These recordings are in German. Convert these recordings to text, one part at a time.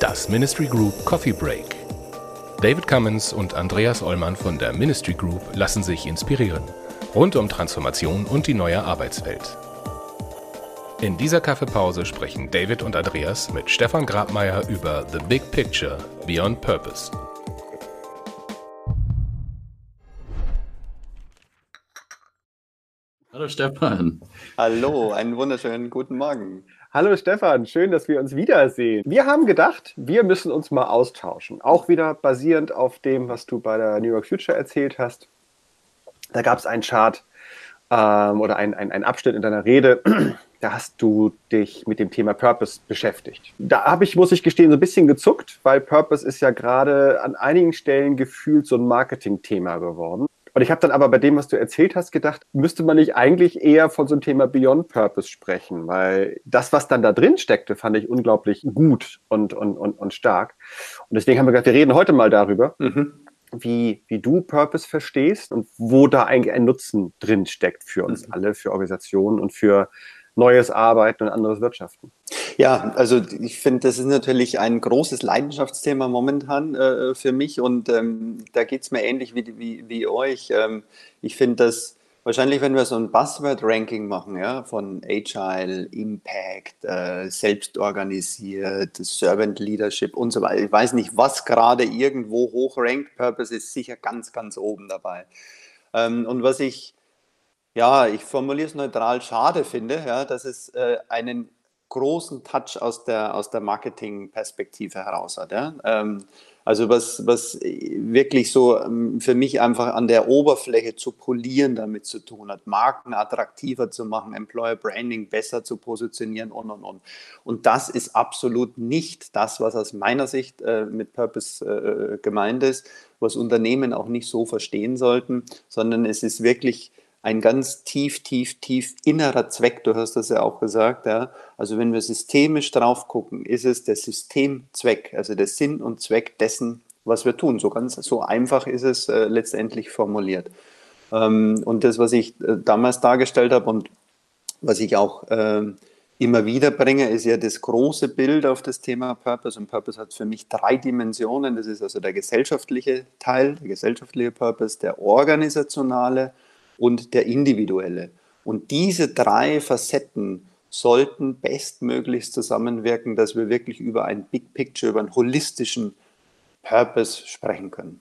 Das Ministry Group Coffee Break. David Cummins und Andreas Ollmann von der Ministry Group lassen sich inspirieren. Rund um Transformation und die neue Arbeitswelt. In dieser Kaffeepause sprechen David und Andreas mit Stefan Grabmeier über The Big Picture Beyond Purpose. Hallo Stefan. Hallo, einen wunderschönen guten Morgen. Hallo Stefan, schön, dass wir uns wiedersehen. Wir haben gedacht, wir müssen uns mal austauschen. Auch wieder basierend auf dem, was du bei der New York Future erzählt hast. Da gab es einen Chart ähm, oder einen ein Abschnitt in deiner Rede, da hast du dich mit dem Thema Purpose beschäftigt. Da habe ich, muss ich gestehen, so ein bisschen gezuckt, weil Purpose ist ja gerade an einigen Stellen gefühlt so ein Marketing-Thema geworden. Und ich habe dann aber bei dem, was du erzählt hast, gedacht, müsste man nicht eigentlich eher von so einem Thema Beyond Purpose sprechen, weil das, was dann da drin steckte, fand ich unglaublich gut und, und, und, und stark. Und deswegen haben wir gedacht, wir reden heute mal darüber, mhm. wie, wie du Purpose verstehst und wo da eigentlich ein Nutzen drin steckt für uns mhm. alle, für Organisationen und für neues Arbeiten und anderes Wirtschaften. Ja, also ich finde, das ist natürlich ein großes Leidenschaftsthema momentan äh, für mich und ähm, da geht es mir ähnlich wie, wie, wie euch. Ähm, ich finde das wahrscheinlich, wenn wir so ein Buzzword-Ranking machen, ja, von Agile, Impact, äh, selbstorganisiert, Servant Leadership und so weiter. Ich weiß nicht, was gerade irgendwo hochrankt. Purpose ist sicher ganz, ganz oben dabei. Ähm, und was ich ja, ich formuliere es neutral, schade finde, ja, dass es äh, einen großen Touch aus der, aus der Marketing-Perspektive heraus hat. Ja? Ähm, also was, was wirklich so ähm, für mich einfach an der Oberfläche zu polieren damit zu tun hat, Marken attraktiver zu machen, Employer Branding besser zu positionieren und und und. Und das ist absolut nicht das, was aus meiner Sicht äh, mit Purpose äh, gemeint ist, was Unternehmen auch nicht so verstehen sollten, sondern es ist wirklich ein ganz tief, tief, tief innerer Zweck, du hast das ja auch gesagt, ja. Also wenn wir systemisch drauf gucken, ist es der Systemzweck, also der Sinn und Zweck dessen, was wir tun. So ganz, so einfach ist es äh, letztendlich formuliert. Ähm, und das, was ich äh, damals dargestellt habe und was ich auch äh, immer wieder bringe, ist ja das große Bild auf das Thema Purpose. Und Purpose hat für mich drei Dimensionen. Das ist also der gesellschaftliche Teil, der gesellschaftliche Purpose, der organisationale und der individuelle. Und diese drei Facetten sollten bestmöglichst zusammenwirken, dass wir wirklich über ein Big Picture, über einen holistischen Purpose sprechen können.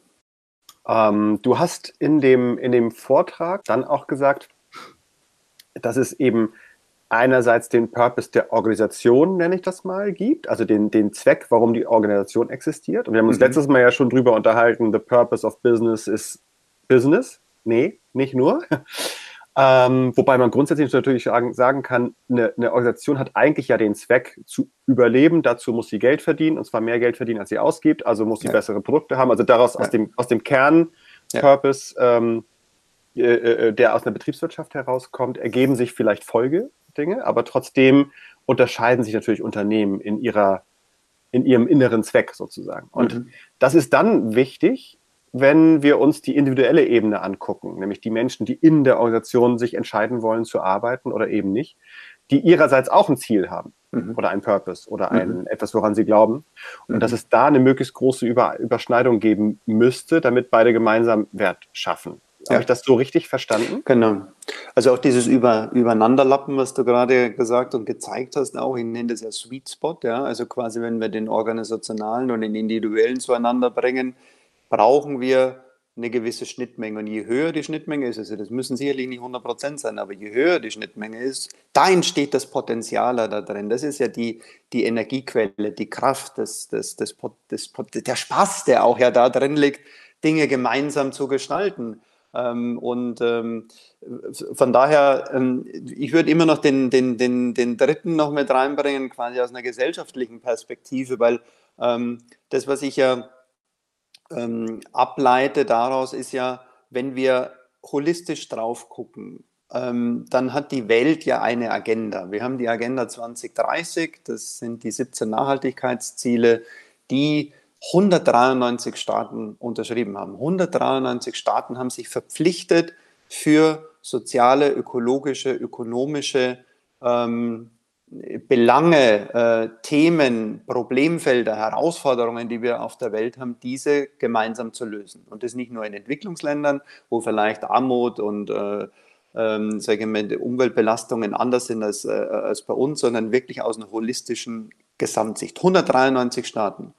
Ähm, du hast in dem, in dem Vortrag dann auch gesagt, dass es eben einerseits den Purpose der Organisation, nenne ich das mal, gibt, also den, den Zweck, warum die Organisation existiert. Und wir haben uns mhm. letztes Mal ja schon drüber unterhalten, the purpose of business is business. Nee, nicht nur. Ähm, wobei man grundsätzlich natürlich sagen, sagen kann, eine, eine, Organisation hat eigentlich ja den Zweck zu überleben. Dazu muss sie Geld verdienen, und zwar mehr Geld verdienen, als sie ausgibt. Also muss sie ja. bessere Produkte haben. Also daraus ja. aus dem, aus dem Kern-Purpose, ja. ähm, äh, äh, der aus einer Betriebswirtschaft herauskommt, ergeben sich vielleicht Folgedinge, aber trotzdem unterscheiden sich natürlich Unternehmen in ihrer in ihrem inneren Zweck sozusagen. Und mhm. das ist dann wichtig, wenn wir uns die individuelle Ebene angucken, nämlich die Menschen, die in der Organisation sich entscheiden wollen zu arbeiten oder eben nicht, die ihrerseits auch ein Ziel haben mhm. oder ein Purpose oder ein mhm. etwas, woran sie glauben. Und mhm. dass es da eine möglichst große Über Überschneidung geben müsste, damit beide gemeinsam Wert schaffen. Ja. Habe ich das so richtig verstanden? Genau. Also auch dieses Über Übereinanderlappen, was du gerade gesagt und gezeigt hast, auch, ich nenne das ja Sweet Spot, ja. Also quasi, wenn wir den organisationalen und den individuellen zueinander bringen, brauchen wir eine gewisse Schnittmenge. Und je höher die Schnittmenge ist, also das müssen sicherlich nicht 100 Prozent sein, aber je höher die Schnittmenge ist, da entsteht das Potenzial da drin. Das ist ja die, die Energiequelle, die Kraft, das, das, das, das, der Spaß, der auch ja da drin liegt, Dinge gemeinsam zu gestalten. Ähm, und ähm, von daher, ähm, ich würde immer noch den, den, den, den dritten noch mit reinbringen, quasi aus einer gesellschaftlichen Perspektive, weil das, was ich ja ähm, ableite daraus, ist ja, wenn wir holistisch drauf gucken, ähm, dann hat die Welt ja eine Agenda. Wir haben die Agenda 2030, das sind die 17 Nachhaltigkeitsziele, die 193 Staaten unterschrieben haben. 193 Staaten haben sich verpflichtet, für soziale, ökologische, ökonomische ähm, Belange, äh, Themen, Problemfelder, Herausforderungen, die wir auf der Welt haben, diese gemeinsam zu lösen. Und das nicht nur in Entwicklungsländern, wo vielleicht Armut und äh, ähm, ich Umweltbelastungen anders sind als, äh, als bei uns, sondern wirklich aus einer holistischen Gesamtsicht. 193 Staaten.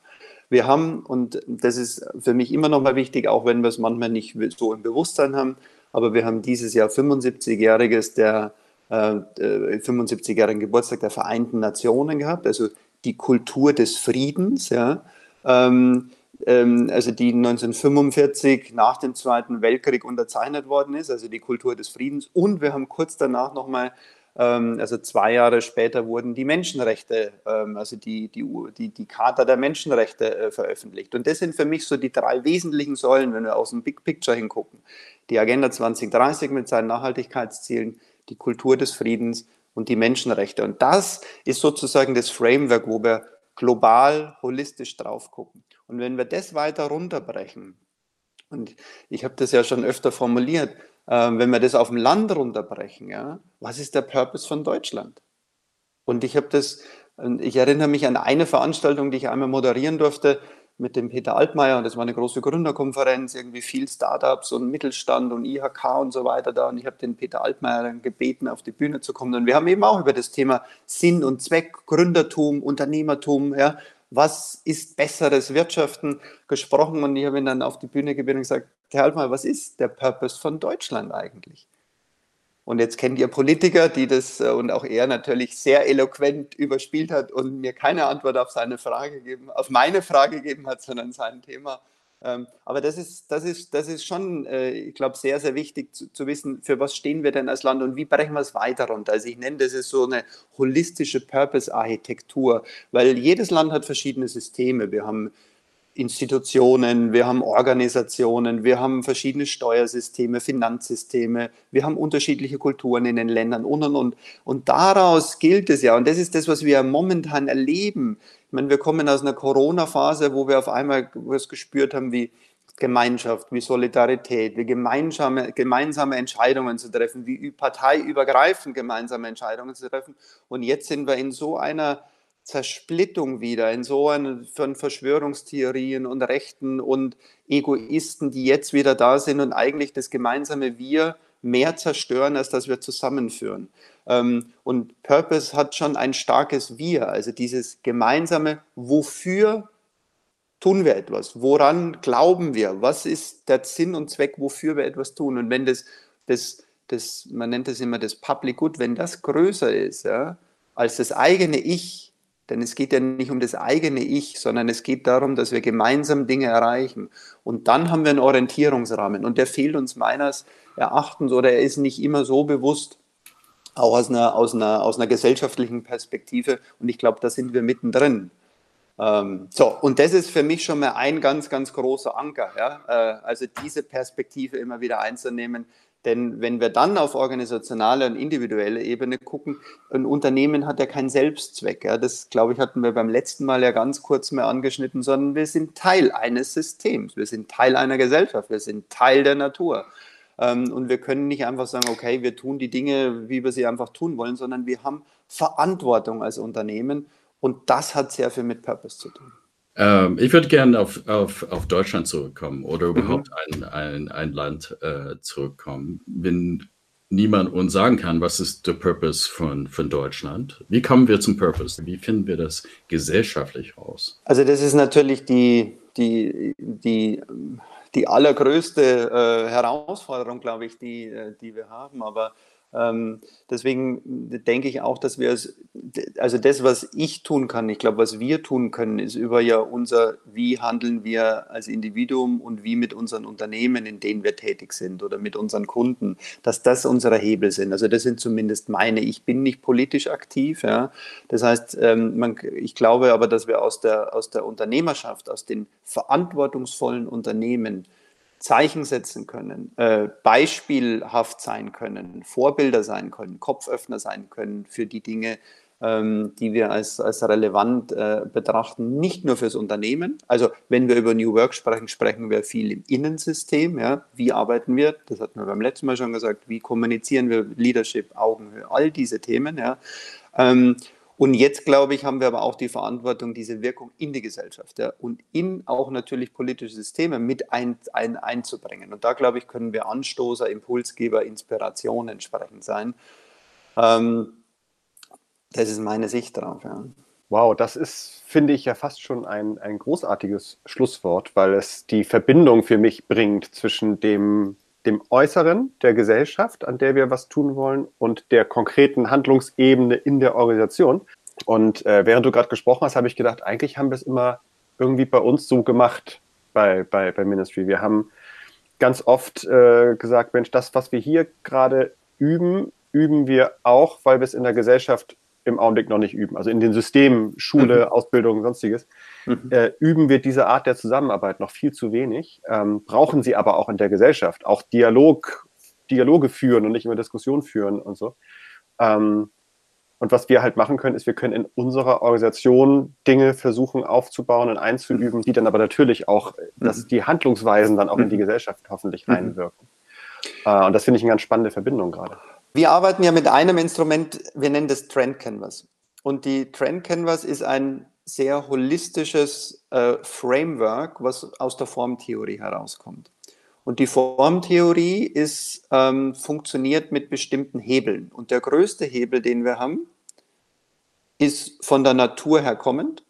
Wir haben, und das ist für mich immer noch mal wichtig, auch wenn wir es manchmal nicht so im Bewusstsein haben, aber wir haben dieses Jahr 75-jähriges der 75-jährigen Geburtstag der Vereinten Nationen gehabt, also die Kultur des Friedens, ja. Ähm, ähm, also die 1945 nach dem Zweiten Weltkrieg unterzeichnet worden ist, also die Kultur des Friedens. Und wir haben kurz danach nochmal ähm, also zwei Jahre später wurden die Menschenrechte, ähm, also die, die, die, die Charta der Menschenrechte äh, veröffentlicht. Und das sind für mich so die drei wesentlichen Säulen, wenn wir aus dem Big Picture hingucken. Die Agenda 2030 mit seinen Nachhaltigkeitszielen, die Kultur des Friedens und die Menschenrechte. Und das ist sozusagen das Framework, wo wir global, holistisch drauf gucken. Und wenn wir das weiter runterbrechen, und ich habe das ja schon öfter formuliert, äh, wenn wir das auf dem Land runterbrechen, ja, was ist der Purpose von Deutschland? Und ich habe das, ich erinnere mich an eine Veranstaltung, die ich einmal moderieren durfte mit dem Peter Altmaier und das war eine große Gründerkonferenz, irgendwie viel Startups und Mittelstand und IHK und so weiter da. Und ich habe den Peter Altmaier dann gebeten, auf die Bühne zu kommen. Und wir haben eben auch über das Thema Sinn und Zweck, Gründertum, Unternehmertum, ja, was ist besseres Wirtschaften gesprochen. Und ich habe ihn dann auf die Bühne gebeten und gesagt, Herr Altmaier, was ist der Purpose von Deutschland eigentlich? Und jetzt kennt ihr Politiker, die das äh, und auch er natürlich sehr eloquent überspielt hat und mir keine Antwort auf seine Frage gegeben, auf meine Frage gegeben hat, sondern sein Thema. Ähm, aber das ist, das ist, das ist schon, äh, ich glaube, sehr, sehr wichtig zu, zu, wissen, für was stehen wir denn als Land und wie brechen wir es weiter runter. Also ich nenne das ist so eine holistische Purpose-Architektur, weil jedes Land hat verschiedene Systeme. Wir haben Institutionen, wir haben Organisationen, wir haben verschiedene Steuersysteme, Finanzsysteme, wir haben unterschiedliche Kulturen in den Ländern und und und. Und daraus gilt es ja, und das ist das, was wir momentan erleben. Ich meine, wir kommen aus einer Corona-Phase, wo wir auf einmal was gespürt haben, wie Gemeinschaft, wie Solidarität, wie gemeinsame, gemeinsame Entscheidungen zu treffen, wie parteiübergreifend gemeinsame Entscheidungen zu treffen. Und jetzt sind wir in so einer Zersplittung wieder in so einen von Verschwörungstheorien und Rechten und Egoisten, die jetzt wieder da sind und eigentlich das gemeinsame Wir mehr zerstören, als dass wir zusammenführen. Ähm, und Purpose hat schon ein starkes Wir, also dieses gemeinsame, wofür tun wir etwas, woran glauben wir, was ist der Sinn und Zweck, wofür wir etwas tun. Und wenn das, das, das man nennt es immer das Public Good, wenn das größer ist ja, als das eigene Ich, denn es geht ja nicht um das eigene Ich, sondern es geht darum, dass wir gemeinsam Dinge erreichen. Und dann haben wir einen Orientierungsrahmen. Und der fehlt uns meines Erachtens oder er ist nicht immer so bewusst, auch aus einer, aus einer, aus einer gesellschaftlichen Perspektive. Und ich glaube, da sind wir mittendrin. Ähm, so, und das ist für mich schon mal ein ganz, ganz großer Anker. Ja? Äh, also diese Perspektive immer wieder einzunehmen, denn wenn wir dann auf organisationaler und individueller Ebene gucken, ein Unternehmen hat ja keinen Selbstzweck. Ja. Das, glaube ich, hatten wir beim letzten Mal ja ganz kurz mehr angeschnitten, sondern wir sind Teil eines Systems. Wir sind Teil einer Gesellschaft. Wir sind Teil der Natur. Ähm, und wir können nicht einfach sagen, okay, wir tun die Dinge, wie wir sie einfach tun wollen, sondern wir haben Verantwortung als Unternehmen. Und das hat sehr viel mit Purpose zu tun. Ähm, ich würde gerne auf, auf, auf Deutschland zurückkommen oder mhm. überhaupt mhm. ein, ein, ein Land äh, zurückkommen. Wenn niemand uns sagen kann, was ist der Purpose von, von Deutschland, wie kommen wir zum Purpose? Wie finden wir das gesellschaftlich raus? Also das ist natürlich die, die, die, die allergrößte äh, Herausforderung, glaube ich, die, äh, die wir haben. Aber deswegen denke ich auch, dass wir es, also das, was ich tun kann, ich glaube, was wir tun können, ist über ja unser, wie handeln wir als Individuum und wie mit unseren Unternehmen, in denen wir tätig sind oder mit unseren Kunden, dass das unsere Hebel sind. Also das sind zumindest meine. Ich bin nicht politisch aktiv. Ja. Das heißt, ähm, man, ich glaube aber, dass wir aus der, aus der Unternehmerschaft, aus den verantwortungsvollen Unternehmen, Zeichen setzen können, äh, beispielhaft sein können, Vorbilder sein können, Kopföffner sein können für die Dinge, ähm, die wir als, als relevant äh, betrachten, nicht nur fürs Unternehmen. Also wenn wir über New Work sprechen, sprechen wir viel im Innensystem. Ja? Wie arbeiten wir? Das hatten wir beim letzten Mal schon gesagt. Wie kommunizieren wir Leadership, Augenhöhe, all diese Themen. Ja? Ähm, und jetzt, glaube ich, haben wir aber auch die Verantwortung, diese Wirkung in die Gesellschaft ja, und in auch natürlich politische Systeme mit ein, ein, einzubringen. Und da, glaube ich, können wir Anstoßer, Impulsgeber, Inspiration entsprechend sein. Ähm, das ist meine Sicht darauf. Ja. Wow, das ist, finde ich, ja fast schon ein, ein großartiges Schlusswort, weil es die Verbindung für mich bringt zwischen dem, dem Äußeren der Gesellschaft, an der wir was tun wollen, und der konkreten Handlungsebene in der Organisation. Und äh, während du gerade gesprochen hast, habe ich gedacht, eigentlich haben wir es immer irgendwie bei uns so gemacht bei, bei, bei Ministry. Wir haben ganz oft äh, gesagt, Mensch, das, was wir hier gerade üben, üben wir auch, weil wir es in der Gesellschaft im Augenblick noch nicht üben. Also in den Systemen, Schule, mhm. Ausbildung, sonstiges, mhm. äh, üben wir diese Art der Zusammenarbeit noch viel zu wenig, ähm, brauchen sie aber auch in der Gesellschaft, auch Dialog, Dialoge führen und nicht immer Diskussionen führen und so. Ähm, und was wir halt machen können, ist, wir können in unserer Organisation Dinge versuchen aufzubauen und einzuüben, die dann aber natürlich auch, dass mhm. die Handlungsweisen dann auch in die mhm. Gesellschaft hoffentlich reinwirken. Äh, und das finde ich eine ganz spannende Verbindung gerade. Wir arbeiten ja mit einem Instrument, wir nennen das Trend Canvas. Und die Trend Canvas ist ein sehr holistisches äh, Framework, was aus der Formtheorie herauskommt. Und die Formtheorie ist, ähm, funktioniert mit bestimmten Hebeln. Und der größte Hebel, den wir haben, ist von der Natur her kommend,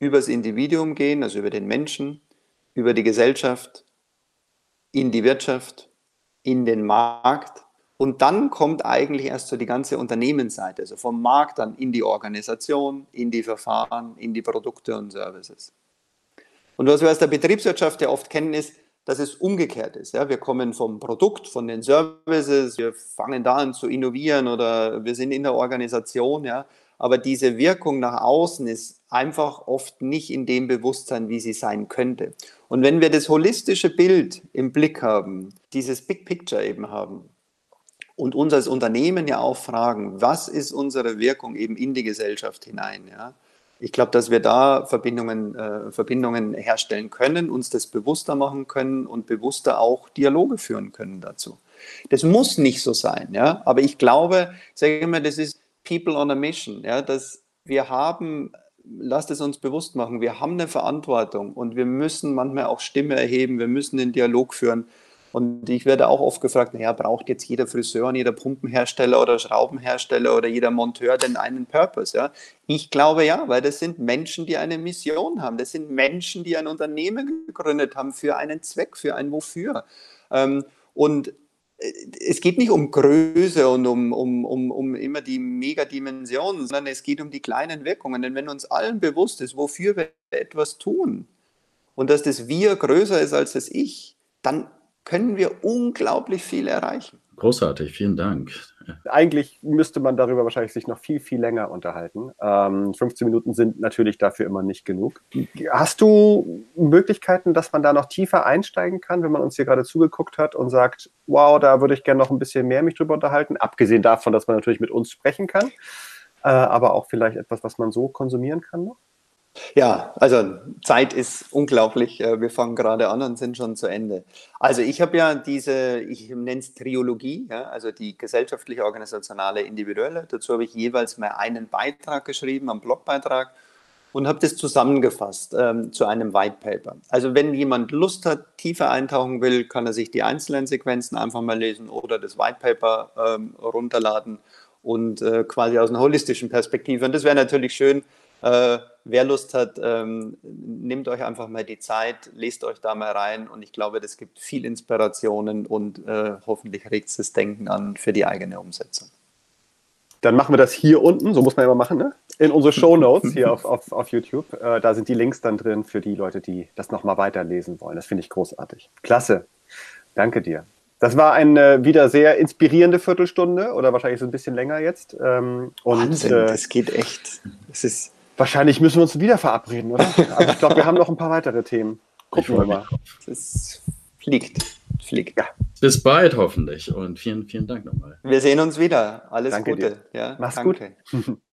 übers Individuum gehen, also über den Menschen, über die Gesellschaft, in die Wirtschaft, in den Markt und dann kommt eigentlich erst so die ganze Unternehmensseite, also vom Markt dann in die Organisation, in die Verfahren, in die Produkte und Services. Und was wir aus der Betriebswirtschaft ja oft kennen, ist, dass es umgekehrt ist. Ja, wir kommen vom Produkt, von den Services, wir fangen da an zu innovieren oder wir sind in der Organisation, ja. Aber diese Wirkung nach außen ist einfach oft nicht in dem Bewusstsein, wie sie sein könnte. Und wenn wir das holistische Bild im Blick haben, dieses Big Picture eben haben, und uns als Unternehmen ja auch fragen, was ist unsere Wirkung eben in die Gesellschaft hinein? Ja? Ich glaube, dass wir da Verbindungen, äh, Verbindungen herstellen können, uns das bewusster machen können und bewusster auch Dialoge führen können dazu. Das muss nicht so sein, ja, aber ich glaube, sage mal, das ist People on a Mission, ja, dass wir haben, lasst es uns bewusst machen, wir haben eine Verantwortung und wir müssen manchmal auch Stimme erheben, wir müssen den Dialog führen und ich werde auch oft gefragt, naja, braucht jetzt jeder Friseur und jeder Pumpenhersteller oder Schraubenhersteller oder jeder Monteur denn einen Purpose? Ja? Ich glaube ja, weil das sind Menschen, die eine Mission haben. Das sind Menschen, die ein Unternehmen gegründet haben für einen Zweck, für ein Wofür. Ähm, und äh, es geht nicht um Größe und um, um, um, um immer die Megadimensionen, sondern es geht um die kleinen Wirkungen. Denn wenn uns allen bewusst ist, wofür wir etwas tun und dass das Wir größer ist als das Ich, dann können wir unglaublich viel erreichen. Großartig, vielen Dank. Eigentlich müsste man darüber wahrscheinlich sich noch viel, viel länger unterhalten. Ähm, 15 Minuten sind natürlich dafür immer nicht genug. Hast du Möglichkeiten, dass man da noch tiefer einsteigen kann, wenn man uns hier gerade zugeguckt hat und sagt, wow, da würde ich gerne noch ein bisschen mehr mich drüber unterhalten, abgesehen davon, dass man natürlich mit uns sprechen kann, äh, aber auch vielleicht etwas, was man so konsumieren kann noch? Ja, also Zeit ist unglaublich. Äh, wir fangen gerade an und sind schon zu Ende. Also ich habe ja diese, ich nenne es Triologie, ja, also die gesellschaftliche, organisationale, individuelle. Dazu habe ich jeweils mal einen Beitrag geschrieben, einen Blogbeitrag und habe das zusammengefasst ähm, zu einem White Paper. Also wenn jemand Lust hat, tiefer eintauchen will, kann er sich die einzelnen Sequenzen einfach mal lesen oder das White Paper ähm, runterladen und äh, quasi aus einer holistischen Perspektive. Und das wäre natürlich schön, äh, wer Lust hat, ähm, nehmt euch einfach mal die Zeit, lest euch da mal rein und ich glaube, das gibt viel Inspirationen und äh, hoffentlich regt es das Denken an für die eigene Umsetzung. Dann machen wir das hier unten, so muss man immer machen, ne? in unsere Show Notes hier auf, auf, auf YouTube. Äh, da sind die Links dann drin für die Leute, die das nochmal weiterlesen wollen. Das finde ich großartig. Klasse. Danke dir. Das war eine wieder sehr inspirierende Viertelstunde oder wahrscheinlich so ein bisschen länger jetzt. Ähm, und, Wahnsinn, äh, das geht echt. Es ist Wahrscheinlich müssen wir uns wieder verabreden, oder? Also ich glaube, wir haben noch ein paar weitere Themen. Gucken wir mal. Es fliegt. Fliegt. Ja. Bis bald hoffentlich und vielen, vielen Dank nochmal. Wir sehen uns wieder. Alles danke Gute. Dir. Ja, Mach's danke. gut.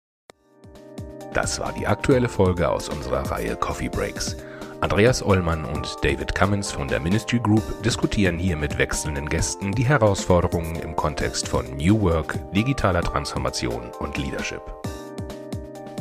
Das war die aktuelle Folge aus unserer Reihe Coffee Breaks. Andreas Ollmann und David Cummins von der Ministry Group diskutieren hier mit wechselnden Gästen die Herausforderungen im Kontext von New Work, digitaler Transformation und Leadership.